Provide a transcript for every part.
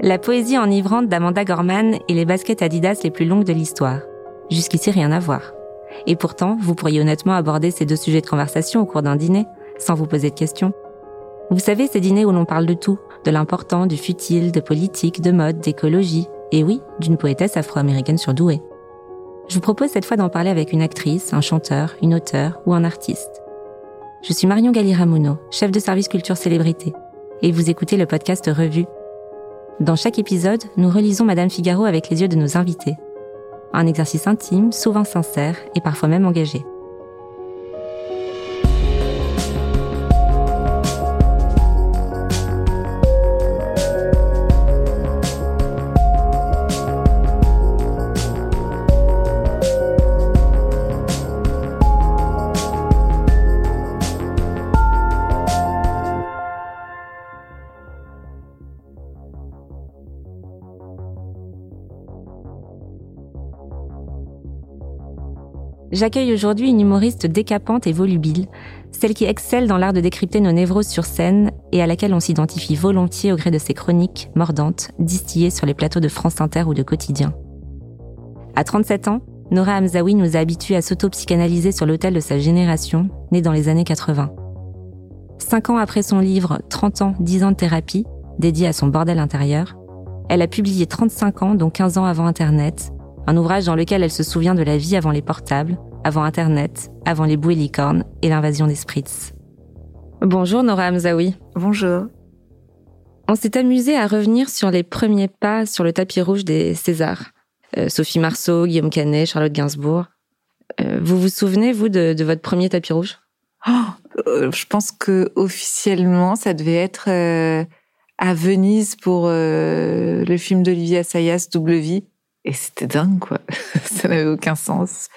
La poésie enivrante d'Amanda Gorman et les baskets Adidas les plus longues de l'histoire. Jusqu'ici, rien à voir. Et pourtant, vous pourriez honnêtement aborder ces deux sujets de conversation au cours d'un dîner, sans vous poser de questions. Vous savez, ces dîners où l'on parle de tout, de l'important, du futile, de politique, de mode, d'écologie, et oui, d'une poétesse afro-américaine surdouée. Je vous propose cette fois d'en parler avec une actrice, un chanteur, une auteure ou un artiste. Je suis Marion Galiramuno, chef de service culture célébrité, et vous écoutez le podcast Revue. Dans chaque épisode, nous relisons Madame Figaro avec les yeux de nos invités. Un exercice intime, souvent sincère et parfois même engagé. J'accueille aujourd'hui une humoriste décapante et volubile, celle qui excelle dans l'art de décrypter nos névroses sur scène et à laquelle on s'identifie volontiers au gré de ses chroniques mordantes distillées sur les plateaux de France Inter ou de Quotidien. À 37 ans, Nora Hamzaoui nous a habitués à s'auto-psychanalyser sur l'autel de sa génération, née dans les années 80. Cinq ans après son livre 30 ans, 10 ans de thérapie, dédié à son bordel intérieur, elle a publié 35 ans, dont 15 ans avant Internet, un ouvrage dans lequel elle se souvient de la vie avant les portables, avant Internet, avant les bouées licornes et l'invasion des spritz. Bonjour Nora Hamzaoui. Bonjour. On s'est amusé à revenir sur les premiers pas sur le tapis rouge des Césars. Euh, Sophie Marceau, Guillaume Canet, Charlotte Gainsbourg. Euh, vous vous souvenez, vous, de, votre premier tapis rouge? Oh, euh, Je pense que officiellement, ça devait être à Venise pour le film d'Olivier Assayas, Double Vie. Et c'était dingue, quoi. ça n'avait aucun sens.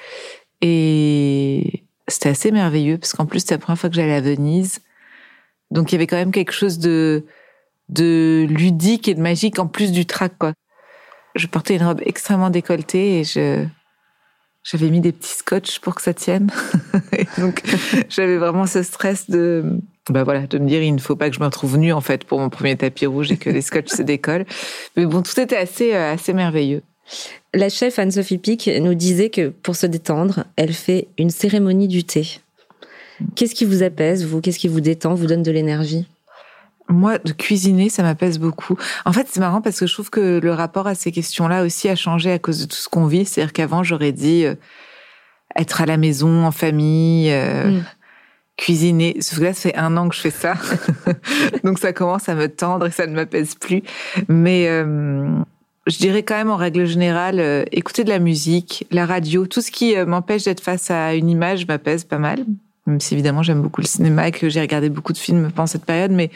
Et c'était assez merveilleux parce qu'en plus, c'était la première fois que j'allais à Venise. Donc, il y avait quand même quelque chose de, de ludique et de magique en plus du trac, quoi. Je portais une robe extrêmement décolletée et je, j'avais mis des petits scotch pour que ça tienne. et donc, j'avais vraiment ce stress de, bah voilà, de me dire, il ne faut pas que je me retrouve nue, en fait, pour mon premier tapis rouge et que les scotch se décollent. Mais bon, tout était assez, euh, assez merveilleux. La chef Anne-Sophie Pic nous disait que pour se détendre, elle fait une cérémonie du thé. Qu'est-ce qui vous apaise, vous? Qu'est-ce qui vous détend, vous donne de l'énergie? Moi, de cuisiner, ça m'apaise beaucoup. En fait, c'est marrant parce que je trouve que le rapport à ces questions-là aussi a changé à cause de tout ce qu'on vit. C'est-à-dire qu'avant, j'aurais dit euh, être à la maison, en famille, euh, mm. cuisiner. Sauf que là, ça fait un an que je fais ça. Donc, ça commence à me tendre et ça ne m'apaise plus. Mais... Euh, je dirais quand même en règle générale, euh, écouter de la musique, la radio, tout ce qui euh, m'empêche d'être face à une image m'apaise pas mal. Même si évidemment j'aime beaucoup le cinéma et que j'ai regardé beaucoup de films pendant cette période, mais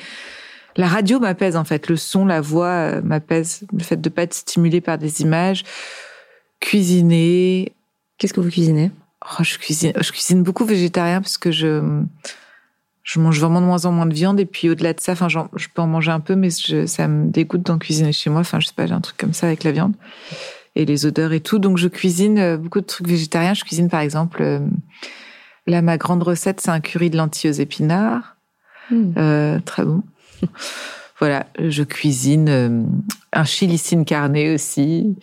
la radio m'apaise en fait. Le son, la voix euh, m'apaise. Le fait de pas être stimulé par des images. Cuisiner. Qu'est-ce que vous cuisinez? Oh, je cuisine, je cuisine beaucoup végétarien parce que je je mange vraiment de moins en moins de viande et puis au-delà de ça, enfin, je peux en manger un peu, mais ça me dégoûte d'en cuisiner chez moi. Enfin, je sais pas, j'ai un truc comme ça avec la viande et les odeurs et tout. Donc, je cuisine euh, beaucoup de trucs végétariens. Je cuisine par exemple, euh, là, ma grande recette, c'est un curry de lentilles aux épinards, hmm. euh, très bon. voilà, je cuisine un chili sin carne aussi.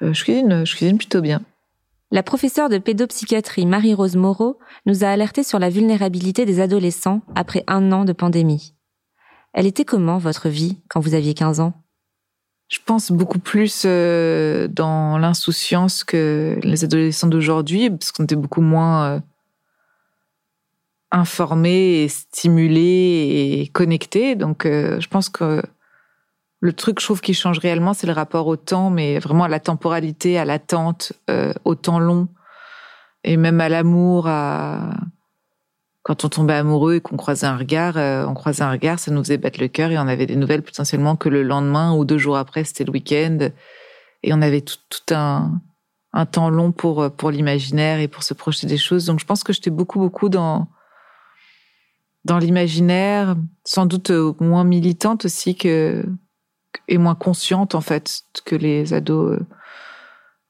je cuisine, je cuisine plutôt bien. La professeure de pédopsychiatrie Marie-Rose Moreau nous a alerté sur la vulnérabilité des adolescents après un an de pandémie. Elle était comment votre vie quand vous aviez 15 ans? Je pense beaucoup plus euh, dans l'insouciance que les adolescents d'aujourd'hui, parce qu'on était beaucoup moins euh, informés stimulés et connectés. Donc euh, je pense que le truc, je trouve, qui change réellement, c'est le rapport au temps, mais vraiment à la temporalité, à l'attente, euh, au temps long, et même à l'amour, quand on tombait amoureux et qu'on croisait un regard, euh, on croisait un regard, ça nous faisait battre le cœur et on avait des nouvelles potentiellement que le lendemain ou deux jours après, c'était le week-end, et on avait tout, un, un temps long pour pour l'imaginaire et pour se projeter des choses. Donc, je pense que j'étais beaucoup beaucoup dans dans l'imaginaire, sans doute moins militante aussi que et moins consciente en fait que les ados euh,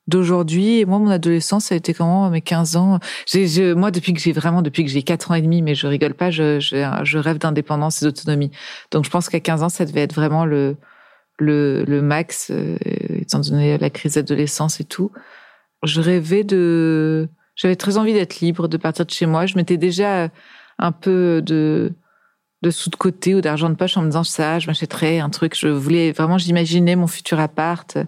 d'aujourd'hui. Et moi, mon adolescence, ça a été comment mes 15 ans Moi, depuis que j'ai vraiment, depuis que j'ai 4 ans et demi, mais je rigole pas, je, rêve d'indépendance et d'autonomie. Donc, je pense qu'à 15 ans, ça devait être vraiment le max, euh, étant donné la crise d'adolescence et tout. Je rêvais de, j'avais très envie d'être libre, de partir de chez moi. Je m'étais déjà un peu de, de sous de côté ou d'argent de poche en me disant ça, je m'achèterais un truc. Je voulais vraiment, j'imaginais mon futur appart,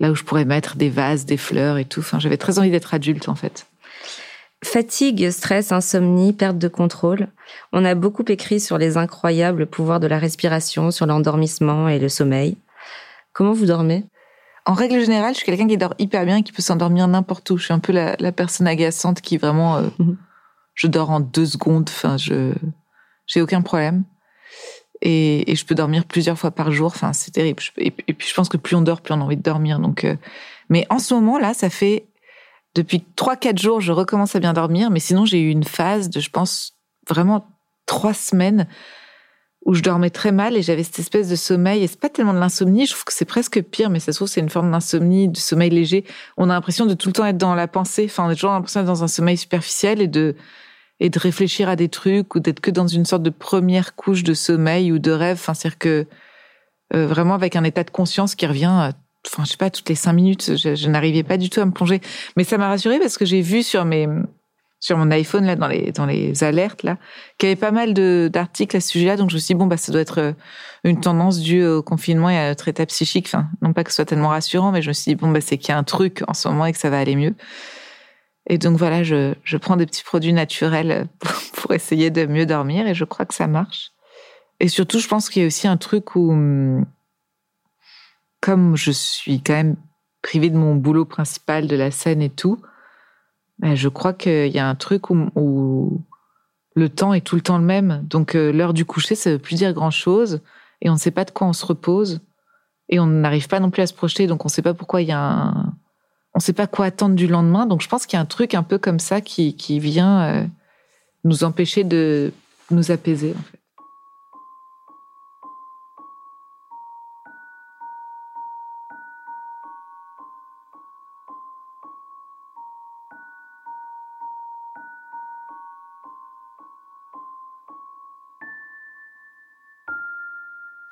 là où je pourrais mettre des vases, des fleurs et tout. Enfin, j'avais très envie d'être adulte en fait. Fatigue, stress, insomnie, perte de contrôle. On a beaucoup écrit sur les incroyables pouvoirs de la respiration, sur l'endormissement et le sommeil. Comment vous dormez? En règle générale, je suis quelqu'un qui dort hyper bien et qui peut s'endormir n'importe où. Je suis un peu la, personne agaçante qui vraiment, euh, mhm. je dors en deux secondes. Enfin, je j'ai aucun problème. Et, je peux dormir plusieurs fois par jour. Enfin, c'est terrible. Et, puis, je pense que plus on dort, plus on a envie de dormir. Donc, euh, mais en ce moment là, ça fait depuis trois, quatre jours, je recommence à bien dormir. Mais sinon, j'ai eu une phase de, je pense, vraiment trois semaines où je dormais très mal et j'avais cette espèce de sommeil. Et c'est pas tellement de l'insomnie, je trouve que c'est presque pire, mais ça se trouve c'est une forme d'insomnie, de sommeil léger. On a l'impression de tout le temps être dans la pensée. Enfin, on a toujours l'impression d'être dans un sommeil superficiel et de et de réfléchir à des trucs ou d'être que dans une sorte de première couche de sommeil ou de rêve. Enfin, c'est-à-dire que euh, vraiment avec un état de conscience qui revient enfin je sais pas toutes les cinq minutes. Je, n'arrivais pas du tout à me plonger. Mais ça m'a rassurée parce que j'ai vu sur mes sur mon iPhone là dans les dans les alertes là qu'il y avait pas mal d'articles à ce sujet-là. Donc je me suis dit bon bah ça doit être euh, une tendance due au confinement et à notre état psychique. Enfin non pas que ce soit tellement rassurant mais je me suis dit bon bah c'est qu'il y a un truc en ce moment et que ça va aller mieux et donc voilà je je prends des petits produits naturels pour, pour essayer de mieux dormir et je crois que ça marche et surtout je pense qu'il y a aussi un truc où hum, comme je suis quand même privée de mon boulot principal, de la scène et tout, ben je crois qu'il y a un truc où, le temps est tout le temps le même. Donc euh, l'heure du coucher, ça veut plus dire grand-chose et on ne sait pas de quoi on se repose et on n'arrive pas non plus à se projeter. Donc on ne sait pas pourquoi il y a un... On ne sait pas quoi attendre du lendemain. Donc je pense qu'il y a un truc un peu comme ça qui, vient euh, nous empêcher de nous apaiser en fait.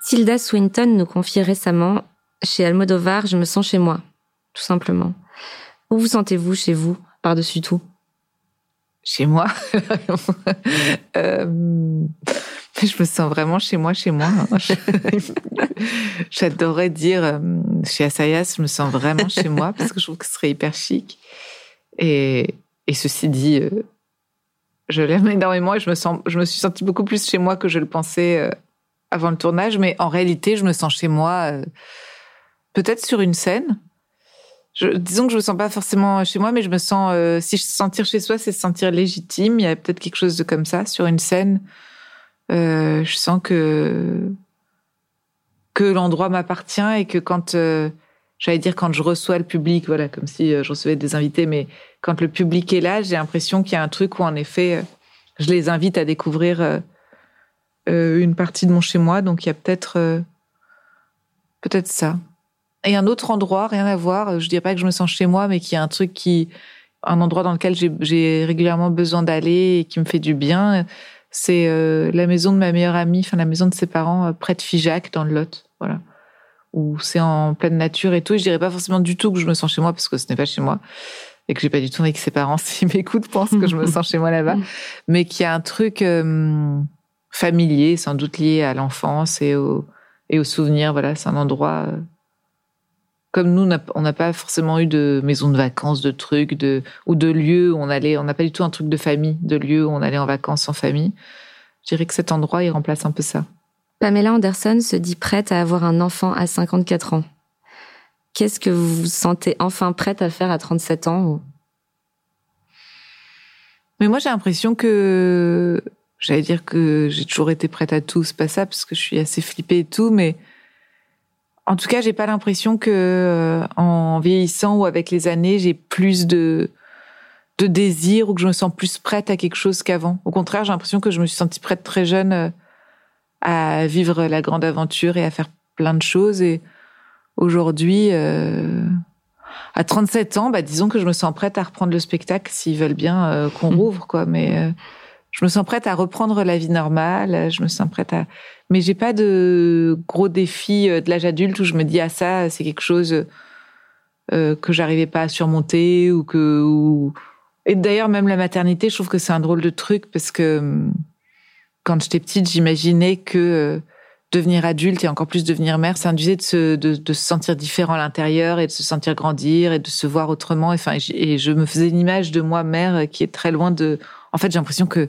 Tilda Swinton nous confie récemment Chez Almodovar, je me sens chez moi, tout simplement. Où vous sentez-vous chez vous, par-dessus tout Chez moi euh, Je me sens vraiment chez moi, chez moi. J'adorerais dire euh, chez Asayas, je me sens vraiment chez moi parce que je trouve que ce serait hyper chic. Et, ceci dit, euh, je l'aime énormément et je me, sens, je me suis sentie beaucoup plus chez moi que je le pensais avant le tournage, mais en réalité, je me sens chez moi, peut-être sur une scène. Je, disons que je me sens pas forcément chez moi, mais je me sens. Euh, si je sentir chez soi, c'est se sentir légitime. Il y a peut-être quelque chose de comme ça sur une scène. Euh, je sens que que l'endroit m'appartient et que quand j'allais dire quand je reçois le public, voilà, comme si je recevais des invités, mais quand le public est là, j'ai l'impression qu'il y a un truc où en effet, je les invite à découvrir euh, une partie de mon chez moi, donc il y a peut-être euh, peut-être ça. Et un autre endroit, rien à voir. Je dirais pas que je me sens chez moi, mais qu'il y a un truc qui, un endroit dans lequel j'ai régulièrement besoin d'aller et qui me fait du bien. C'est euh, la maison de ma meilleure amie, enfin la maison de ses parents, près de Figeac, dans le Lot, voilà. Où c'est en pleine nature et tout. je dirais pas forcément du tout que je me sens chez moi parce que ce n'est pas chez moi et que j'ai pas du tout envie que ses parents, s'ils m'écoutent, pensent que je me sens chez moi là-bas. Mais qu'il y a un truc familier, sans doute lié à l'enfance et aux et aux souvenirs. Voilà, c'est un endroit euh, comme nous, on n'a pas forcément eu de maison de vacances, de trucs, de ou de lieux où on allait. On n'a pas du tout un truc de famille, de lieux où on allait en vacances en famille. Je dirais que cet endroit, il remplace un peu ça. Pamela Anderson se dit prête à avoir un enfant à 54 ans. Qu'est-ce que vous vous sentez enfin prête à faire à 37 ans Mais moi, j'ai l'impression que J'allais dire que j'ai toujours été prête à tout, c'est pas ça, parce que je suis assez flippée et tout, mais en tout cas, j'ai pas l'impression que euh, en vieillissant ou avec les années, j'ai plus de de désir ou que je me sens plus prête à quelque chose qu'avant. Au contraire, j'ai l'impression que je me suis sentie prête très jeune euh, à vivre la grande aventure et à faire plein de choses. Et aujourd'hui, euh, à 37 ans, bah, disons que je me sens prête à reprendre le spectacle s'ils veulent bien qu'on mmh. rouvre, quoi. Mais je me sens prête à reprendre la vie normale. Je me sens prête à, mais j'ai pas de gros défis de l'âge adulte où je me dis ah ça c'est quelque chose euh, que j'arrivais pas à surmonter ou que et d'ailleurs même la maternité je trouve que c'est un drôle de truc parce que hum, quand j'étais petite j'imaginais que euh, devenir adulte et encore plus devenir mère ça induisait de se de se sentir différent à l'intérieur et de se sentir grandir et de se voir autrement enfin et je me faisais une image de moi mère qui est très loin de en fait j'ai l'impression que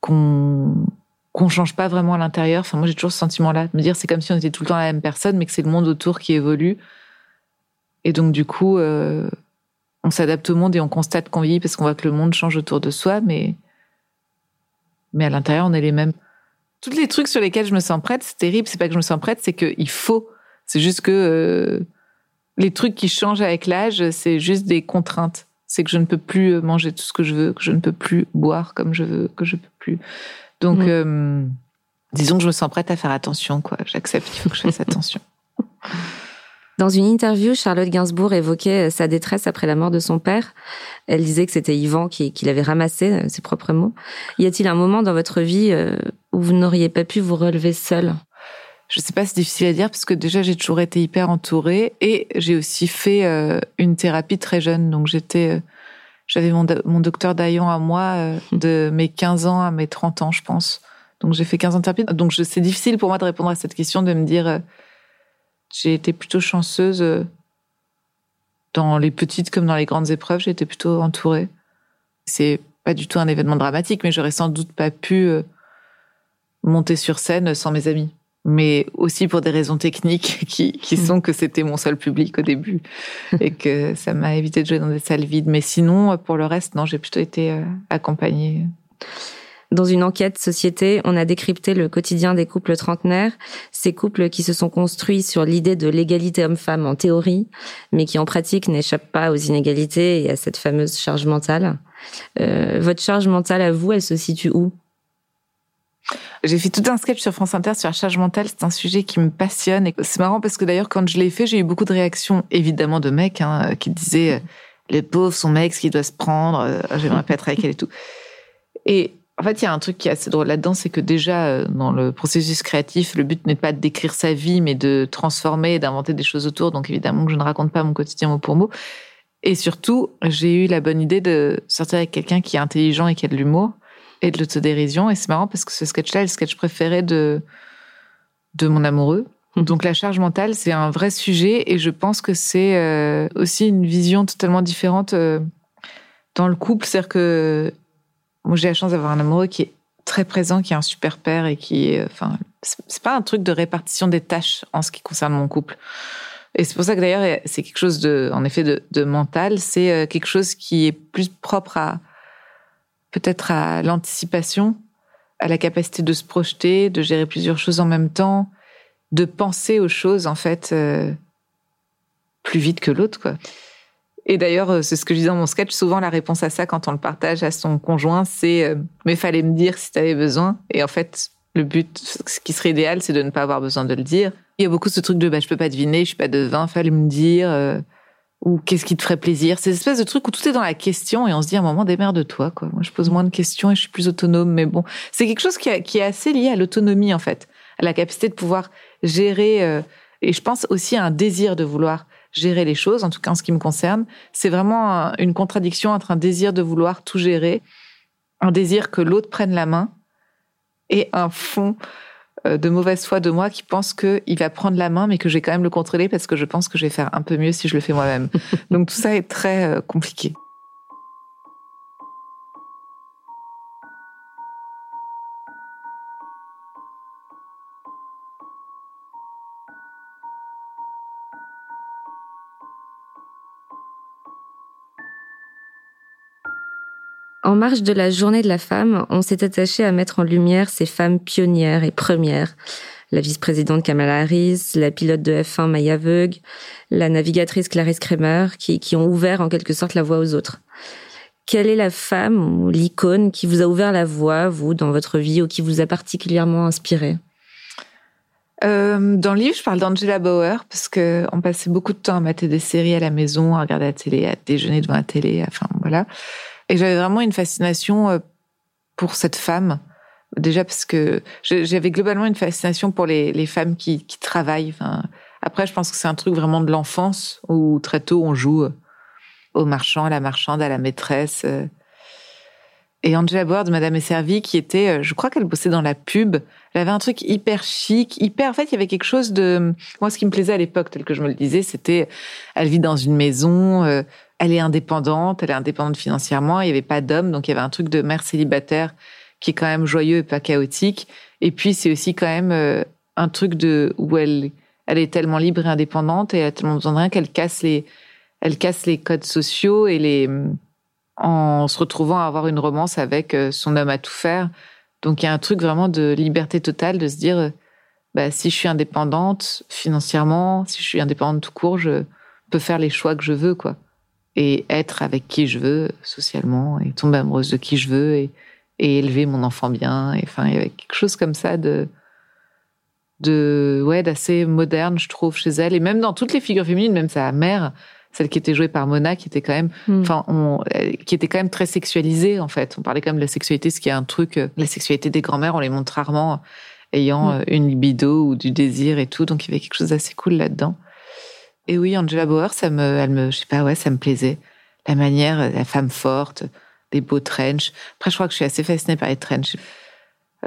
qu'on qu'on change pas vraiment à l'intérieur enfin moi j'ai toujours ce sentiment là de me dire c'est comme si on était tout le temps la même personne mais que c'est le monde autour qui évolue et donc, du coup, euh, on s'adapte au monde et on constate qu'on vit parce qu'on voit que le monde change autour de soi, mais, mais à l'intérieur, on est les mêmes. Tous les trucs sur lesquels je me sens prête, c'est terrible. C'est pas que je me sens prête, c'est qu'il faut. C'est juste que euh, les trucs qui changent avec l'âge, c'est juste des contraintes. C'est que je ne peux plus manger tout ce que je veux, que je ne peux plus boire comme je veux, que je peux plus. Donc, mmh. euh, disons que je me sens prête à faire attention, quoi. J'accepte qu'il faut que je fasse attention. Dans une interview, Charlotte Gainsbourg évoquait sa détresse après la mort de son père. Elle disait que c'était Yvan qui, l'avait ramassé, euh, ses propres mots. Y a-t-il un moment dans votre vie euh, où vous n'auriez pas pu vous relever seul je sais pas, c'est difficile à dire parce que déjà j'ai toujours été hyper entourée et j'ai aussi fait euh, une thérapie très jeune. Donc j'étais, j'avais mon, mon docteur Dayon à moi de mes 15 ans à mes 30 ans, je pense. Donc j'ai fait 15 ans de thérapie. Donc c'est difficile pour moi de répondre à cette question, de me dire j'ai été plutôt chanceuse euh, dans les petites comme dans les grandes épreuves. J'ai été plutôt entourée. C'est pas du tout un événement dramatique, mais j'aurais sans doute pas pu euh, monter sur scène sans mes amis. Mais aussi pour des raisons techniques qui, qui mm. sont que c'était mon seul public au début et que ça m'a évité de jouer dans des salles vides. Mais sinon, pour le reste, non, j'ai plutôt été euh, accompagnée. Dans une enquête société, on a décrypté le quotidien des couples trentenaires, ces couples qui se sont construits sur l'idée de l'égalité homme-femme en théorie, mais qui en pratique n'échappent pas aux inégalités et à cette fameuse charge mentale. Euh, votre charge mentale à vous, elle se situe où? J'ai fait tout un sketch sur France Inter sur la charge mentale. C'est un sujet qui me passionne. Et c'est marrant parce que d'ailleurs, quand je l'ai fait, j'ai eu beaucoup de réactions, évidemment, de mecs hein, qui disaient euh, les pauvres, son mec, ce qu'il doit se prendre, euh, j'aimerais pas être avec elle et tout. Et en fait, il y a un truc qui est assez drôle là-dedans, c'est que déjà, euh, dans le processus créatif, le but n'est pas décrire sa vie, mais de transformer et d'inventer des choses autour. Donc, évidemment, que je ne raconte pas mon quotidien mot pour mot. Et surtout, j'ai eu la bonne idée de sortir avec quelqu'un qui est intelligent et qui a de l'humour et de l'autodérision. Et c'est marrant parce que ce sketch-là est le sketch préféré de, de mon amoureux. Mmh. Donc, la charge mentale, c'est un vrai sujet et je pense que c'est euh, aussi une vision totalement différente euh, dans le couple. C'est-à-dire que moi, j'ai la chance d'avoir un amoureux qui est très présent, qui est un super père et qui est, enfin, c'est pas un truc de répartition des tâches en ce qui concerne mon couple. Et c'est pour ça que d'ailleurs, c'est quelque chose de, en effet, de, de mental. C'est euh, quelque chose qui est plus propre à, peut-être à l'anticipation, à la capacité de se projeter, de gérer plusieurs choses en même temps, de penser aux choses, en fait, euh, plus vite que l'autre, quoi. Et d'ailleurs, euh, c'est ce que je disais dans mon sketch. Souvent, la réponse à ça, quand on le partage à son conjoint, c'est euh, mais fallait me dire si tu avais besoin. Et en fait, le but, ce qui serait idéal, c'est de ne pas avoir besoin de le dire. Il y a beaucoup ce truc de bah, je peux pas deviner, je suis pas devin, fallait me dire. Ou qu'est-ce qui te ferait plaisir? C'est espèce de truc où tout est dans la question et on se dit à un moment de toi quoi. Moi je pose moins de questions et je suis plus autonome mais bon, c'est quelque chose qui, est assez lié à l'autonomie en fait, à la capacité de pouvoir gérer et je pense aussi à un désir de vouloir gérer les choses, en tout cas en ce qui me concerne. C'est vraiment une contradiction entre un désir de vouloir tout gérer, un désir que l'autre prenne la main, et un fond euh, de mauvaise foi de moi qui pense qu'il va prendre la main, mais que je vais quand même le contrôler parce que je pense que je vais faire un peu mieux si je le fais moi-même. Donc tout ça est très euh, compliqué. Marge de la journée de la femme, on s'est attaché à mettre en lumière ces femmes pionnières et premières. La vice-présidente Kamala Harris, la pilote de F1 Maya Veug, la navigatrice Clarisse Kramer, qui, ont ouvert en quelque sorte la voie aux autres. Quelle est la femme ou l'icône qui vous a ouvert la voie, vous, dans votre vie, ou qui vous a particulièrement inspiré? Euh, dans le livre, je parle d'Angela Bauer parce que on passait beaucoup de temps à mater des séries à la maison, à regarder la télé, à déjeuner devant la télé, enfin voilà. Et j'avais vraiment une fascination euh, pour cette femme. Déjà parce que j'avais globalement une fascination pour les, femmes qui, travaillent. Après, je pense que c'est un truc vraiment de l'enfance où très tôt on joue au marchand, à la marchande, à la maîtresse. Et Angela de Madame est qui était, euh, je crois qu'elle bossait dans la pub. Elle avait un truc hyper chic, hyper. En fait, il y avait quelque chose de. Moi, ce qui me plaisait à l'époque, tel que je me le disais, c'était, elle vit dans une maison, euh, elle est indépendante, elle est indépendante financièrement. Il n'y avait pas d'homme, donc il y avait un truc de mère célibataire qui est quand même joyeux et pas chaotique. Et puis c'est aussi quand même euh, un truc de où elle, elle est tellement libre et indépendante et elle a tellement besoin de rien qu'elle casse les, elle casse les codes sociaux et les en se retrouvant à avoir une romance avec euh, son homme à tout faire. Donc il y a un truc vraiment de liberté totale de se dire, euh, bah, si je suis indépendante financièrement, si je suis indépendante tout court, je peux faire les choix que je veux, quoi. Et être avec qui je veux socialement, et tomber amoureuse de qui je veux, et, et élever mon enfant bien. Et enfin, il y avait quelque chose comme ça de, de, ouais, d'assez moderne, je trouve, chez elle. Et même dans toutes les figures féminines, même sa mère, celle qui était jouée par Mona, qui était quand même, hmm. enfin, euh, qui était quand même très sexualisée en fait. On parlait quand même de la sexualité, ce qui est un truc, euh, la sexualité des grands-mères, on les montre rarement ayant hmm. euh, une libido ou du désir et tout, donc il y avait quelque chose d'assez cool là-dedans. Et oui, Angela Bauer, ça me, elle me, je sais pas, ouais, ça me plaisait. La manière, la femme forte, des beaux trench. Après, je crois que je suis assez fascinée par les trench.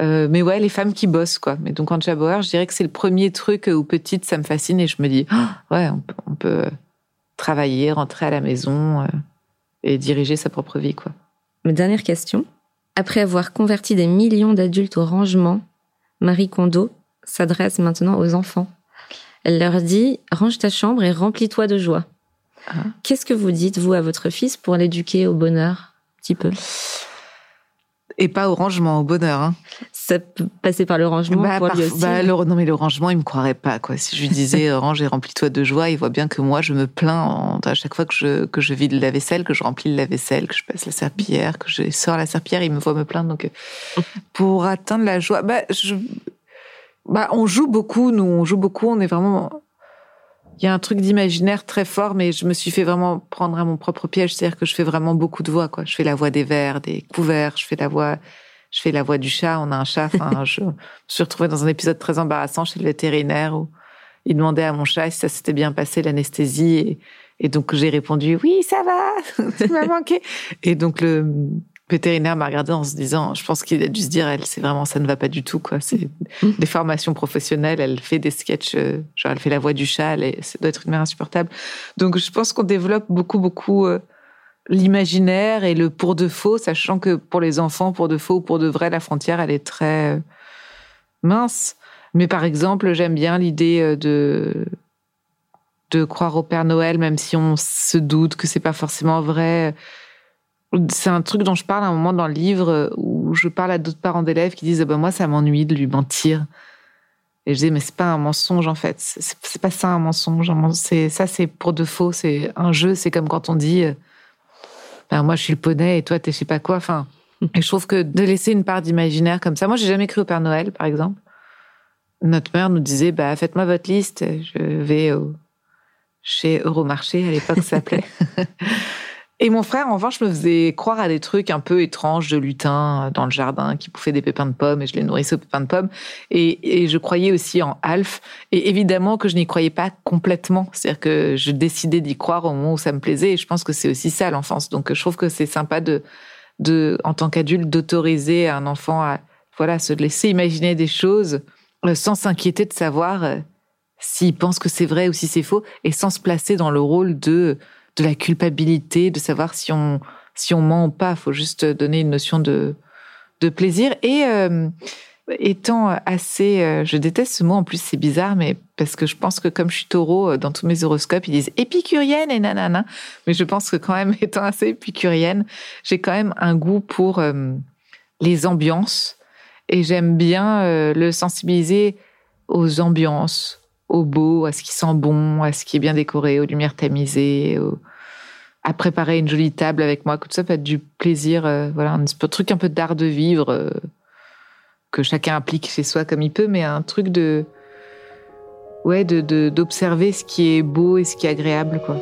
Euh, mais ouais, les femmes qui bossent, quoi. Mais donc, Angela Bauer, je dirais que c'est le premier truc où petite, ça me fascine et je me dis, oh, ouais, on peut travailler, rentrer à la maison euh, et diriger sa propre vie, quoi. Dernière question. Après avoir converti des millions d'adultes au rangement, Marie Kondo s'adresse maintenant aux enfants. Elle leur dit Range ta chambre et remplis-toi de joie. Ah. Qu'est-ce que vous dites, vous, à votre fils pour l'éduquer au bonheur Un petit peu? Et pas au rangement, au bonheur. Hein. Ça peut passer par le rangement bah, pour lui aussi. Bah, non, mais le rangement, il me croirait pas. Quoi. Si je lui disais range et remplis-toi de joie, il voit bien que moi, je me plains à chaque fois que je, que je vide la vaisselle, que je remplis la vaisselle, que je passe la serpillière, que je sors la serpillière, il me voit me plaindre. Donc, euh, pour atteindre la joie, bah, je, bah, on joue beaucoup, nous, on joue beaucoup, on est vraiment il y a un truc d'imaginaire très fort, mais je me suis fait vraiment prendre à mon propre piège. C'est-à-dire que je fais vraiment beaucoup de voix, quoi. Je fais la voix des verres, des couverts, je fais la voix, je fais la voix du chat. On a un chat. Enfin, je me suis retrouvée dans un épisode très embarrassant chez le vétérinaire où il demandait à mon chat si ça s'était bien passé l'anesthésie et, et donc j'ai répondu oui, ça va, ça m'a manqué. Et donc le vétérinaire m'a regardé en se disant, je pense qu'il a dû se dire, elle, c'est vraiment, ça ne va pas du tout, quoi. C'est mm. des formations professionnelles, elle fait des sketchs, euh, genre, elle fait la voix du chat, et ça doit être une mère insupportable. Donc, je pense qu'on développe beaucoup, beaucoup euh, l'imaginaire et le pour de faux, sachant que pour les enfants, pour de faux, pour de vrai, la frontière, elle est très euh, mince. Mais par exemple, j'aime bien l'idée de de croire au Père Noël, même si on se doute que c'est pas forcément vrai c'est un truc dont je parle à un moment dans le livre où je parle à d'autres parents d'élèves qui disent bah, Moi, ça m'ennuie de lui mentir. Et je dis Mais c'est pas un mensonge en fait. C'est pas ça un mensonge. Ça, c'est pour de faux. C'est un jeu. C'est comme quand on dit ben, Moi, je suis le poney et toi, t'es je sais pas quoi. Enfin, et je trouve que de laisser une part d'imaginaire comme ça. Moi, j'ai jamais cru au Père Noël, par exemple. Notre mère nous disait bah, Faites-moi votre liste. Je vais au... chez Euromarché, à l'époque, ça s'appelait. Et mon frère, en revanche, me faisait croire à des trucs un peu étranges de lutin dans le jardin qui bouffaient des pépins de pommes et je les nourrissais aux pépins de pommes. Et, je croyais aussi en Alf. Et évidemment que je n'y croyais pas complètement. C'est-à-dire que je décidais d'y croire au moment où ça me plaisait. Et je pense que c'est aussi ça l'enfance. Donc je trouve que c'est sympa de, de, en tant qu'adulte, d'autoriser un enfant à voilà, se laisser imaginer des choses euh, sans s'inquiéter de savoir euh, s'il pense que c'est vrai ou si c'est faux et sans se placer dans le rôle de de la culpabilité, de savoir si on si on ment ou pas. Il faut juste donner une notion de de plaisir et euh, étant assez, euh, je déteste ce mot en plus, c'est bizarre, mais parce que je pense que comme je suis taureau, euh, dans tous mes horoscopes, ils disent épicurienne et nanana. Mais je pense que quand même, étant assez épicurienne, j'ai quand même un goût pour les ambiances et j'aime bien le sensibiliser aux ambiances, au beau, à ce qui sent bon, à ce qui est bien décoré, aux lumières tamisées, à préparer une jolie table avec moi. Tout ça peut être du plaisir, euh, voilà, un truc un peu d'art de vivre euh, que chacun applique chez soi comme il peut, mais un truc de, ouais, de d'observer ce qui est beau et ce qui est agréable, quoi.